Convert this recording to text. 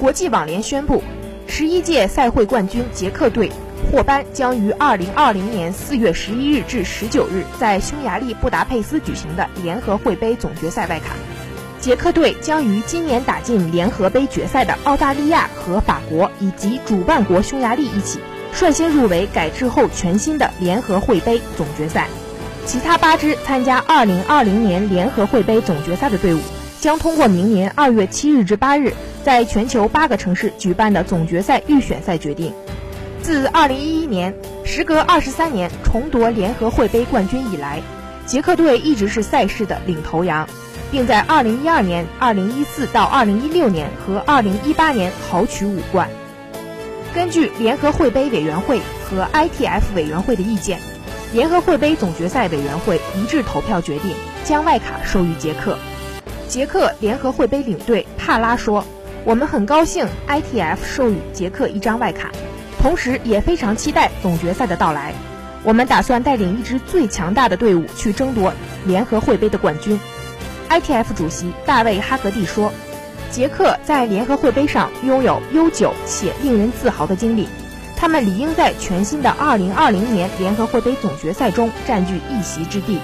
国际网联宣布，十一届赛会冠军捷克队获颁将于二零二零年四月十一日至十九日在匈牙利布达佩斯举行的联合会杯总决赛外卡。捷克队将于今年打进联合杯决赛的澳大利亚和法国以及主办国匈牙利一起，率先入围改制后全新的联合会杯总决赛。其他八支参加二零二零年联合会杯总决赛的队伍，将通过明年二月七日至八日。在全球八个城市举办的总决赛预选赛决定，自2011年时隔23年重夺联合会杯冠军以来，捷克队一直是赛事的领头羊，并在2012年、2014到2016年和2018年豪取五冠。根据联合会杯委员会和 ITF 委员会的意见，联合会杯总决赛委员会一致投票决定将外卡授予捷克。捷克联合会杯领队帕拉说。我们很高兴 ITF 授予捷克一张外卡，同时也非常期待总决赛的到来。我们打算带领一支最强大的队伍去争夺联合会杯的冠军。ITF 主席大卫哈格蒂说：“捷克在联合会杯上拥有悠久且令人自豪的经历，他们理应在全新的2020年联合会杯总决赛中占据一席之地。”